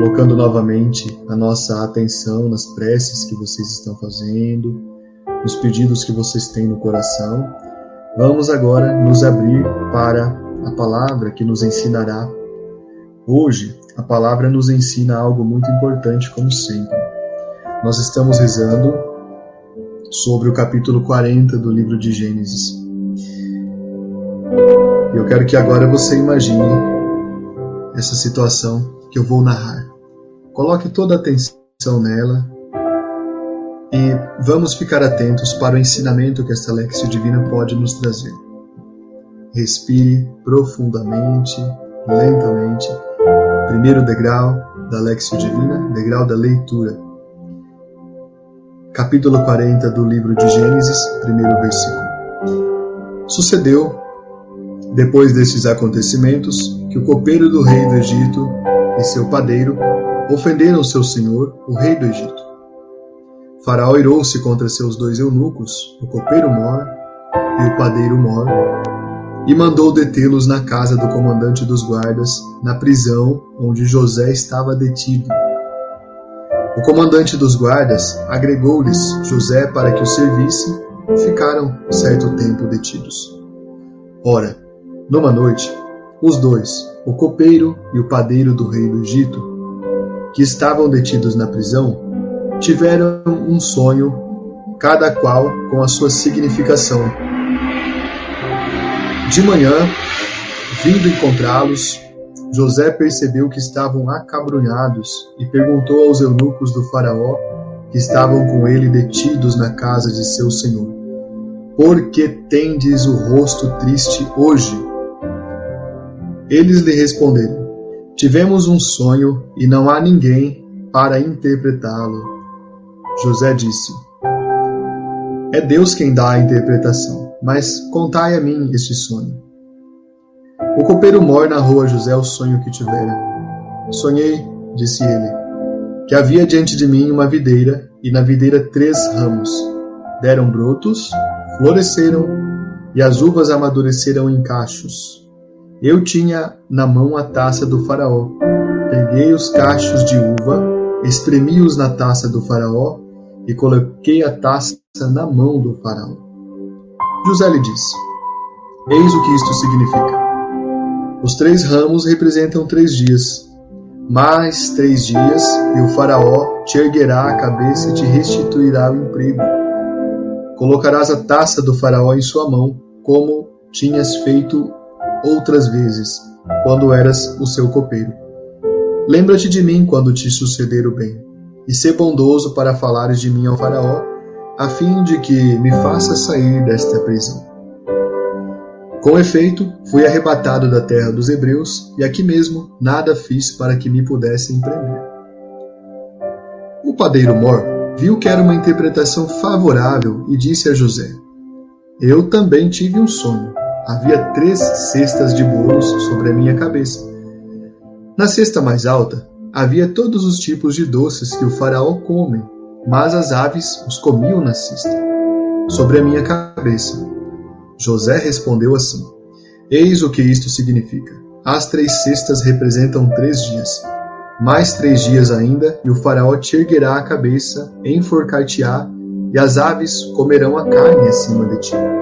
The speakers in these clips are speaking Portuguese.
Colocando novamente a nossa atenção nas preces que vocês estão fazendo, nos pedidos que vocês têm no coração, vamos agora nos abrir para a palavra que nos ensinará. Hoje, a palavra nos ensina algo muito importante, como sempre nós estamos rezando sobre o capítulo 40 do livro de Gênesis. Eu quero que agora você imagine essa situação que eu vou narrar. Coloque toda a atenção nela e vamos ficar atentos para o ensinamento que esta Lexia Divina pode nos trazer. Respire profundamente, lentamente. Primeiro degrau da Lexia Divina, degrau da leitura capítulo 40 do livro de Gênesis, primeiro versículo. Sucedeu, depois destes acontecimentos, que o copeiro do rei do Egito e seu padeiro ofenderam seu senhor, o rei do Egito. Faraó irou-se contra seus dois eunucos, o copeiro Mor e o padeiro Mor, e mandou detê-los na casa do comandante dos guardas, na prisão onde José estava detido o comandante dos guardas agregou-lhes José para que o servisse e ficaram certo tempo detidos. Ora, numa noite, os dois, o copeiro e o padeiro do rei do Egito, que estavam detidos na prisão, tiveram um sonho, cada qual com a sua significação. De manhã, vindo encontrá-los, José percebeu que estavam acabrunhados e perguntou aos eunucos do Faraó, que estavam com ele detidos na casa de seu senhor: Por que tendes o rosto triste hoje? Eles lhe responderam: Tivemos um sonho e não há ninguém para interpretá-lo. José disse: É Deus quem dá a interpretação, mas contai a mim este sonho. O copeiro Mor narrou a José o sonho que tivera. Sonhei, disse ele, que havia diante de mim uma videira, e na videira três ramos. Deram brotos, floresceram, e as uvas amadureceram em cachos. Eu tinha na mão a taça do Faraó. Peguei os cachos de uva, espremi-os na taça do Faraó e coloquei a taça na mão do Faraó. José lhe disse: Eis o que isto significa. Os três ramos representam três dias. Mais três dias, e o Faraó te erguerá a cabeça e te restituirá o emprego. Colocarás a taça do Faraó em sua mão, como tinhas feito outras vezes, quando eras o seu copeiro. Lembra-te de mim quando te suceder o bem, e sê bondoso para falares de mim ao Faraó, a fim de que me faça sair desta prisão. Com efeito, fui arrebatado da terra dos hebreus, e aqui mesmo nada fiz para que me pudessem prender. O padeiro Mor viu que era uma interpretação favorável e disse a José: Eu também tive um sonho. Havia três cestas de bolos sobre a minha cabeça. Na cesta mais alta havia todos os tipos de doces que o faraó come, mas as aves os comiam na cesta. Sobre a minha cabeça José respondeu assim: Eis o que isto significa. As três cestas representam três dias. Mais três dias ainda, e o faraó te erguerá a cabeça, enforcar-te-á, e as aves comerão a carne acima de ti.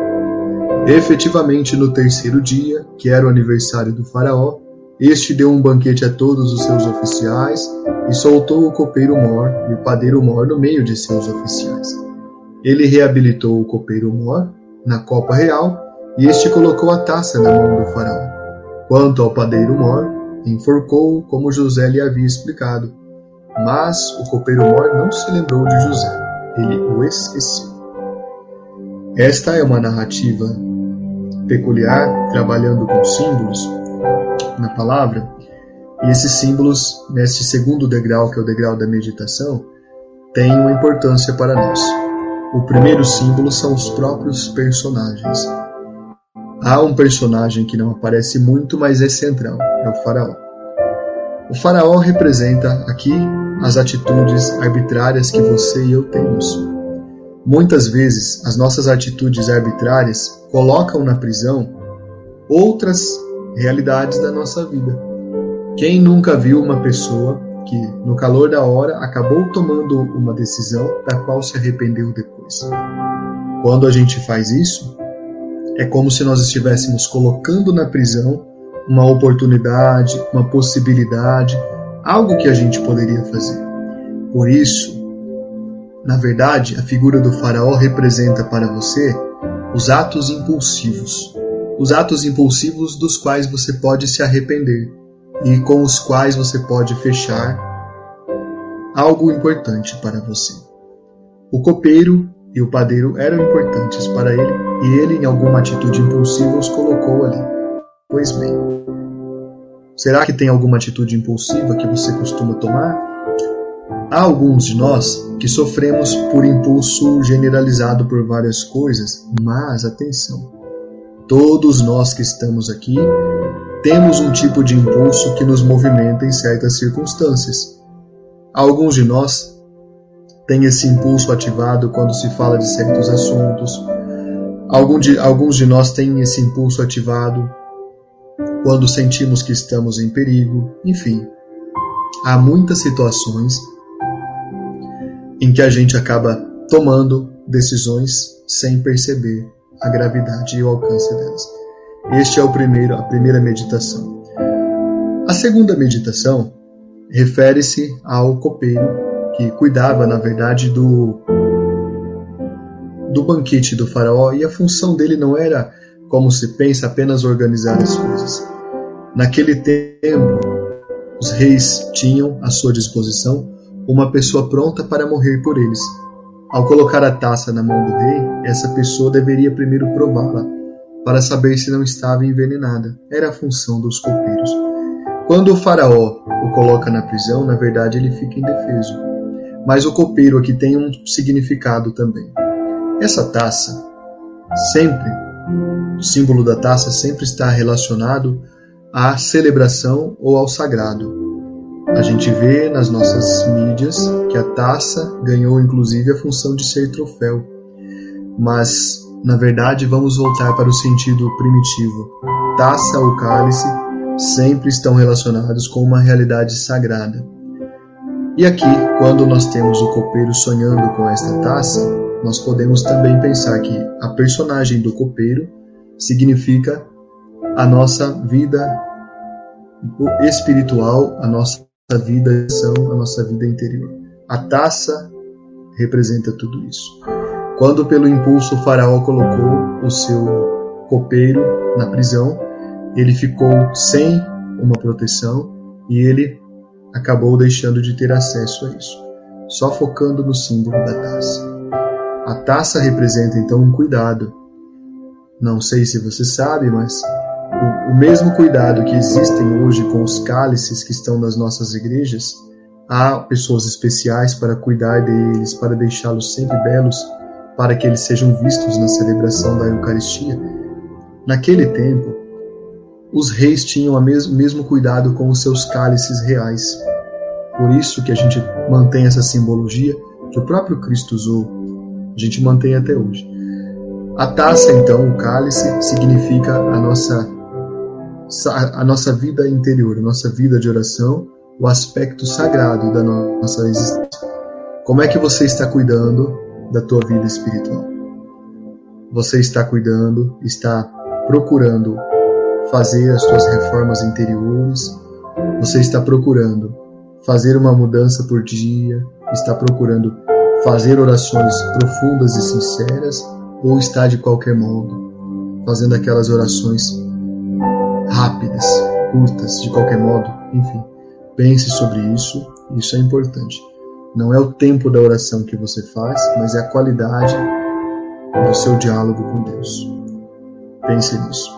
Efetivamente, no terceiro dia, que era o aniversário do faraó, Este deu um banquete a todos os seus oficiais e soltou o copeiro mor e o padeiro mor no meio de seus oficiais. Ele reabilitou o copeiro mor na copa real e este colocou a taça na mão do faraó. Quanto ao padeiro mor, enforcou-o como José lhe havia explicado. Mas o copeiro mor não se lembrou de José, ele o esqueceu. Esta é uma narrativa peculiar, trabalhando com símbolos na palavra, e esses símbolos, neste segundo degrau, que é o degrau da meditação, têm uma importância para nós. O primeiro símbolo são os próprios personagens. Há um personagem que não aparece muito, mas é central, é o faraó. O faraó representa aqui as atitudes arbitrárias que você e eu temos. Muitas vezes, as nossas atitudes arbitrárias colocam na prisão outras realidades da nossa vida. Quem nunca viu uma pessoa que, no calor da hora, acabou tomando uma decisão da qual se arrependeu depois? Quando a gente faz isso, é como se nós estivéssemos colocando na prisão uma oportunidade, uma possibilidade, algo que a gente poderia fazer. Por isso, na verdade, a figura do Faraó representa para você os atos impulsivos, os atos impulsivos dos quais você pode se arrepender e com os quais você pode fechar algo importante para você. O copeiro e o padeiro eram importantes para ele e ele, em alguma atitude impulsiva, os colocou ali. Pois bem, será que tem alguma atitude impulsiva que você costuma tomar? Há alguns de nós que sofremos por impulso generalizado por várias coisas, mas atenção, Todos nós que estamos aqui temos um tipo de impulso que nos movimenta em certas circunstâncias. Alguns de nós têm esse impulso ativado quando se fala de certos assuntos. Alguns de, alguns de nós têm esse impulso ativado quando sentimos que estamos em perigo. Enfim, há muitas situações em que a gente acaba tomando decisões sem perceber a gravidade e o alcance delas. Este é o primeiro, a primeira meditação. A segunda meditação refere-se ao copeiro que cuidava, na verdade, do do banquete do faraó e a função dele não era, como se pensa, apenas organizar as coisas. Naquele tempo, os reis tinham à sua disposição uma pessoa pronta para morrer por eles, ao colocar a taça na mão do rei, essa pessoa deveria primeiro prová-la, para saber se não estava envenenada. Era a função dos copeiros. Quando o faraó o coloca na prisão, na verdade ele fica indefeso. Mas o copeiro aqui tem um significado também. Essa taça, sempre, o símbolo da taça sempre está relacionado à celebração ou ao sagrado. A gente vê nas nossas mídias que a taça ganhou inclusive a função de ser troféu. Mas, na verdade, vamos voltar para o sentido primitivo. Taça ou cálice sempre estão relacionados com uma realidade sagrada. E aqui, quando nós temos o copeiro sonhando com esta taça, nós podemos também pensar que a personagem do copeiro significa a nossa vida espiritual, a nossa nossa vida são a nossa vida interior. A taça representa tudo isso. Quando pelo impulso o faraó colocou o seu copeiro na prisão, ele ficou sem uma proteção e ele acabou deixando de ter acesso a isso, só focando no símbolo da taça. A taça representa então um cuidado. Não sei se você sabe, mas o, o mesmo cuidado que existem hoje com os cálices que estão nas nossas igrejas, há pessoas especiais para cuidar deles, para deixá-los sempre belos, para que eles sejam vistos na celebração da Eucaristia. Naquele tempo, os reis tinham o mesmo, mesmo cuidado com os seus cálices reais. Por isso que a gente mantém essa simbologia que o próprio Cristo usou, a gente mantém até hoje. A taça, então, o cálice, significa a nossa a nossa vida interior, a nossa vida de oração, o aspecto sagrado da nossa existência. Como é que você está cuidando da tua vida espiritual? Você está cuidando, está procurando fazer as suas reformas interiores, você está procurando fazer uma mudança por dia, está procurando fazer orações profundas e sinceras, ou está de qualquer modo fazendo aquelas orações rápidas, curtas, de qualquer modo, enfim. Pense sobre isso, isso é importante. Não é o tempo da oração que você faz, mas é a qualidade do seu diálogo com Deus. Pense nisso.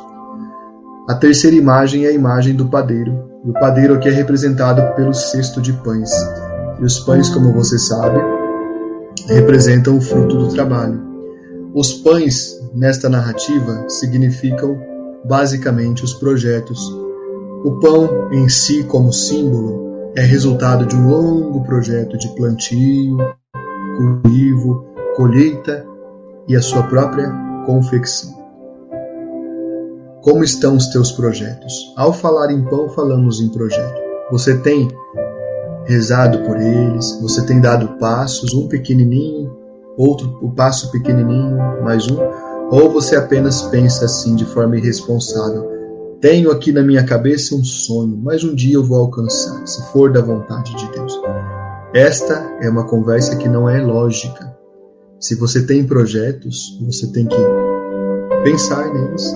A terceira imagem é a imagem do padeiro. E o padeiro aqui é representado pelo cesto de pães. E os pães, como você sabe, representam o fruto do trabalho. Os pães, nesta narrativa, significam basicamente os projetos. O pão em si, como símbolo, é resultado de um longo projeto de plantio, cultivo, colheita e a sua própria confecção. Como estão os teus projetos? Ao falar em pão, falamos em projeto. Você tem rezado por eles, você tem dado passos, um pequenininho, outro o passo pequenininho, mais um, ou você apenas pensa assim de forma irresponsável? Tenho aqui na minha cabeça um sonho, mas um dia eu vou alcançar, se for da vontade de Deus. Esta é uma conversa que não é lógica. Se você tem projetos, você tem que pensar neles,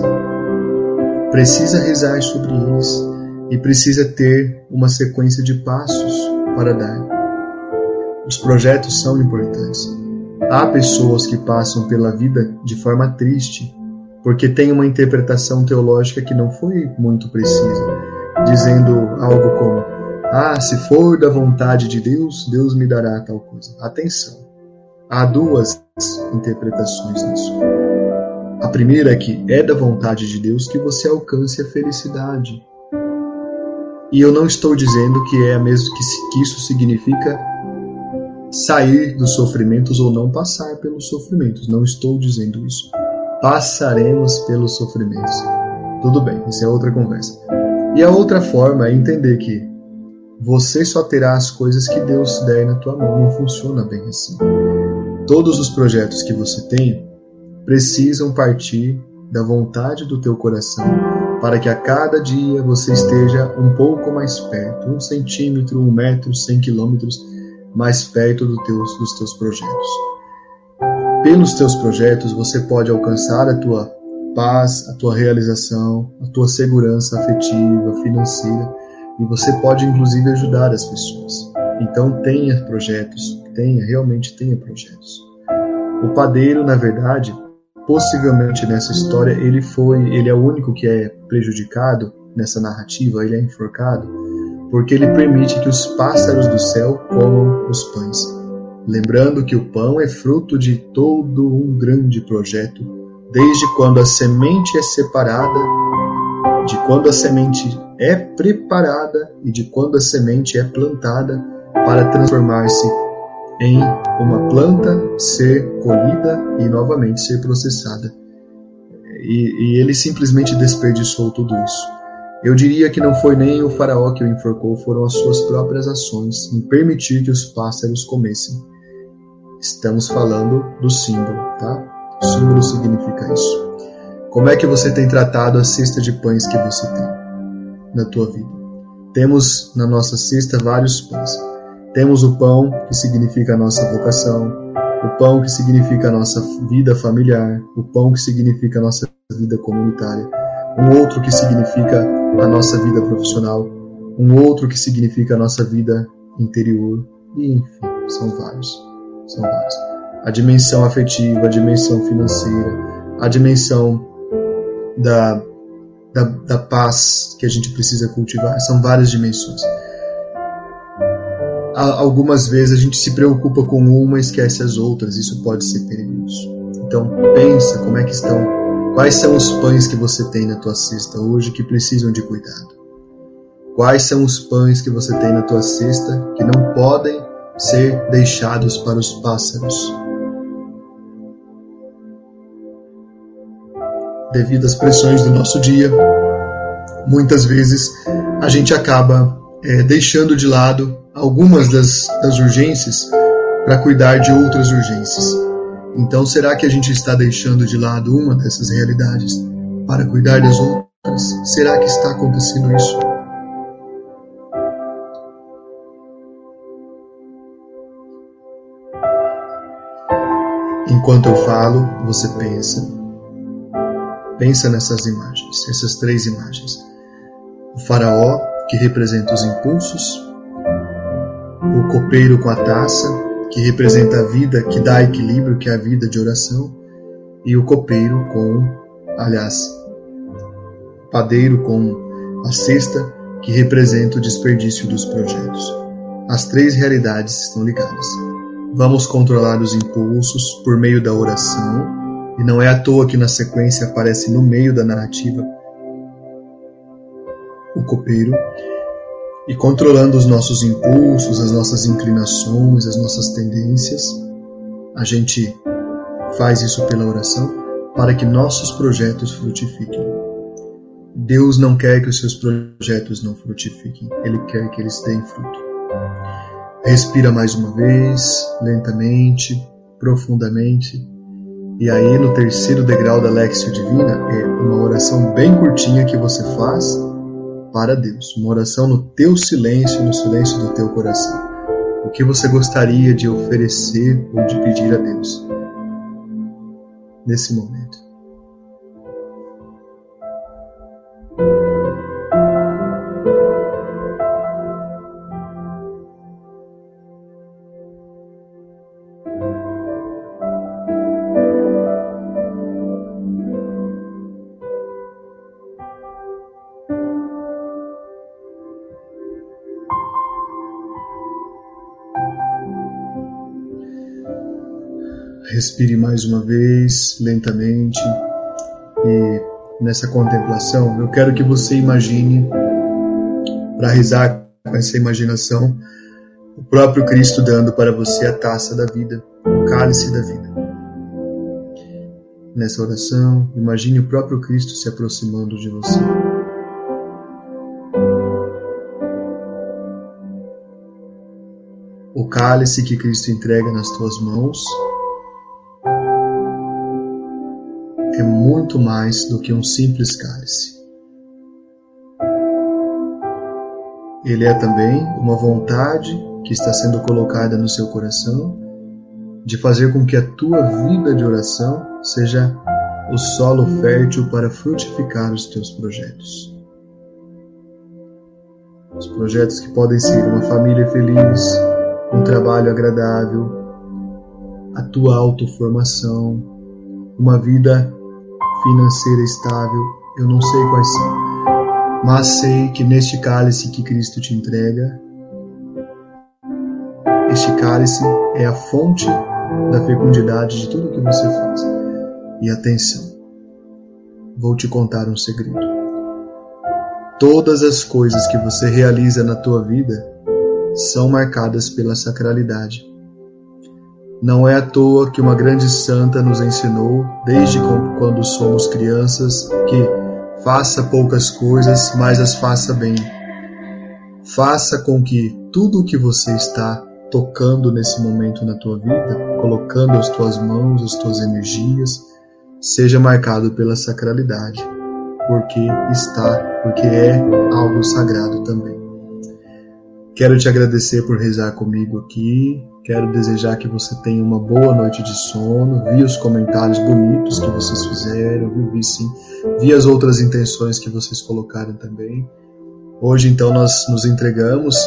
precisa rezar sobre eles e precisa ter uma sequência de passos para dar. Os projetos são importantes. Há pessoas que passam pela vida de forma triste porque têm uma interpretação teológica que não foi muito precisa, dizendo algo como: Ah, se for da vontade de Deus, Deus me dará tal coisa. Atenção, há duas interpretações nisso. A primeira é que é da vontade de Deus que você alcance a felicidade. E eu não estou dizendo que é mesmo que, que isso significa sair dos sofrimentos ou não passar pelos sofrimentos. Não estou dizendo isso. Passaremos pelos sofrimentos. Tudo bem, isso é outra conversa. E a outra forma é entender que você só terá as coisas que Deus der na tua mão. Não funciona bem assim. Todos os projetos que você tem precisam partir da vontade do teu coração, para que a cada dia você esteja um pouco mais perto, um centímetro, um metro, cem quilômetros mais perto do dos teus projetos. Pelos teus projetos você pode alcançar a tua paz, a tua realização, a tua segurança afetiva, financeira, e você pode inclusive ajudar as pessoas. Então tenha projetos, tenha, realmente tenha projetos. O padeiro, na verdade, Possivelmente nessa história ele foi, ele é o único que é prejudicado nessa narrativa, ele é enforcado, porque ele permite que os pássaros do céu comam os pães. Lembrando que o pão é fruto de todo um grande projeto, desde quando a semente é separada, de quando a semente é preparada e de quando a semente é plantada para transformar-se em uma planta ser colhida e novamente ser processada. E, e, ele simplesmente desperdiçou tudo isso. Eu diria que não foi nem o faraó que o enforcou, foram as suas próprias ações em permitir que os pássaros comessem. Estamos falando do símbolo, tá? O símbolo significa isso. Como é que você tem tratado a cesta de pães que você tem na tua vida? Temos na nossa cesta vários pães. Temos o pão, que significa a nossa vocação, o pão que significa a nossa vida familiar, o pão que significa a nossa vida comunitária, um outro que significa a nossa vida profissional, um outro que significa a nossa vida interior, e enfim, são vários. São vários. A dimensão afetiva, a dimensão financeira, a dimensão da, da, da paz que a gente precisa cultivar, são várias dimensões algumas vezes a gente se preocupa com uma e esquece as outras, isso pode ser perigoso. Então pensa como é que estão, quais são os pães que você tem na tua cesta hoje que precisam de cuidado. Quais são os pães que você tem na tua cesta que não podem ser deixados para os pássaros? Devido às pressões do nosso dia, muitas vezes a gente acaba é, deixando de lado algumas das, das urgências para cuidar de outras urgências. Então, será que a gente está deixando de lado uma dessas realidades para cuidar das outras? Será que está acontecendo isso? Enquanto eu falo, você pensa. Pensa nessas imagens, essas três imagens. O faraó, que representa os impulsos, o copeiro com a taça, que representa a vida, que dá equilíbrio, que é a vida de oração, e o copeiro com, aliás, padeiro com a cesta, que representa o desperdício dos projetos. As três realidades estão ligadas. Vamos controlar os impulsos por meio da oração, e não é à toa que na sequência aparece no meio da narrativa o copeiro, e controlando os nossos impulsos, as nossas inclinações, as nossas tendências, a gente faz isso pela oração para que nossos projetos frutifiquem. Deus não quer que os seus projetos não frutifiquem, Ele quer que eles deem fruto. Respira mais uma vez, lentamente, profundamente. E aí, no terceiro degrau da Lexio Divina, é uma oração bem curtinha que você faz para Deus. Uma oração no teu silêncio, no silêncio do teu coração. O que você gostaria de oferecer ou de pedir a Deus nesse momento? Respire mais uma vez, lentamente, e nessa contemplação, eu quero que você imagine, para rezar com essa imaginação, o próprio Cristo dando para você a taça da vida, o cálice da vida. Nessa oração, imagine o próprio Cristo se aproximando de você. O cálice que Cristo entrega nas tuas mãos é muito mais do que um simples cálice. Ele é também uma vontade que está sendo colocada no seu coração de fazer com que a tua vida de oração seja o solo fértil para frutificar os teus projetos. Os projetos que podem ser uma família feliz, um trabalho agradável, a tua autoformação, uma vida financeira estável, eu não sei quais são, mas sei que neste cálice que Cristo te entrega, este cálice é a fonte da fecundidade de tudo que você faz. E atenção, vou te contar um segredo. Todas as coisas que você realiza na tua vida são marcadas pela sacralidade. Não é à toa que uma grande santa nos ensinou, desde quando somos crianças, que faça poucas coisas, mas as faça bem. Faça com que tudo o que você está tocando nesse momento na tua vida, colocando as tuas mãos, as tuas energias, seja marcado pela sacralidade, porque está, porque é algo sagrado também. Quero te agradecer por rezar comigo aqui. Quero desejar que você tenha uma boa noite de sono. Vi os comentários bonitos que vocês fizeram, vi sim. Vi as outras intenções que vocês colocaram também. Hoje, então, nós nos entregamos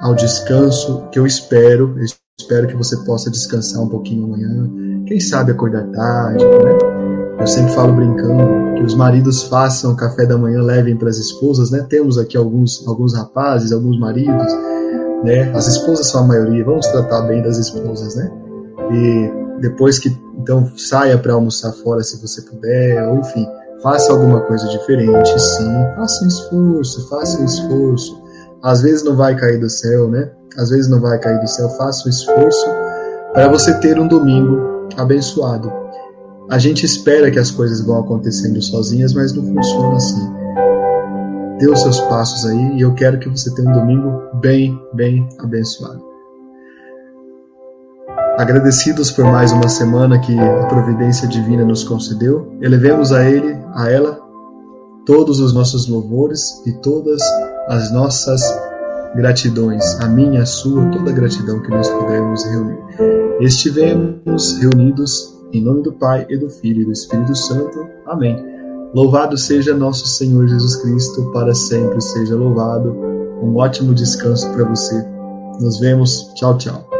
ao descanso que eu espero. Espero que você possa descansar um pouquinho amanhã. Quem sabe acordar tarde, né? Eu sempre falo brincando que os maridos façam café da manhã, levem para as esposas, né? Temos aqui alguns, alguns rapazes, alguns maridos, né? As esposas são a maioria, vamos tratar bem das esposas, né? E depois que, então, saia para almoçar fora se você puder, ou enfim, faça alguma coisa diferente, sim. Faça um esforço, faça um esforço. Às vezes não vai cair do céu, né? Às vezes não vai cair do céu. Faça um esforço para você ter um domingo abençoado. A gente espera que as coisas vão acontecendo sozinhas, mas não funciona assim. Dê os seus passos aí e eu quero que você tenha um domingo bem, bem abençoado. Agradecidos por mais uma semana que a providência divina nos concedeu, elevemos a Ele, a ela, todos os nossos louvores e todas as nossas gratidões, a minha, a sua, toda a gratidão que nós pudermos reunir. Estivemos reunidos em nome do Pai e do Filho e do Espírito Santo. Amém. Louvado seja nosso Senhor Jesus Cristo, para sempre seja louvado. Um ótimo descanso para você. Nos vemos. Tchau, tchau.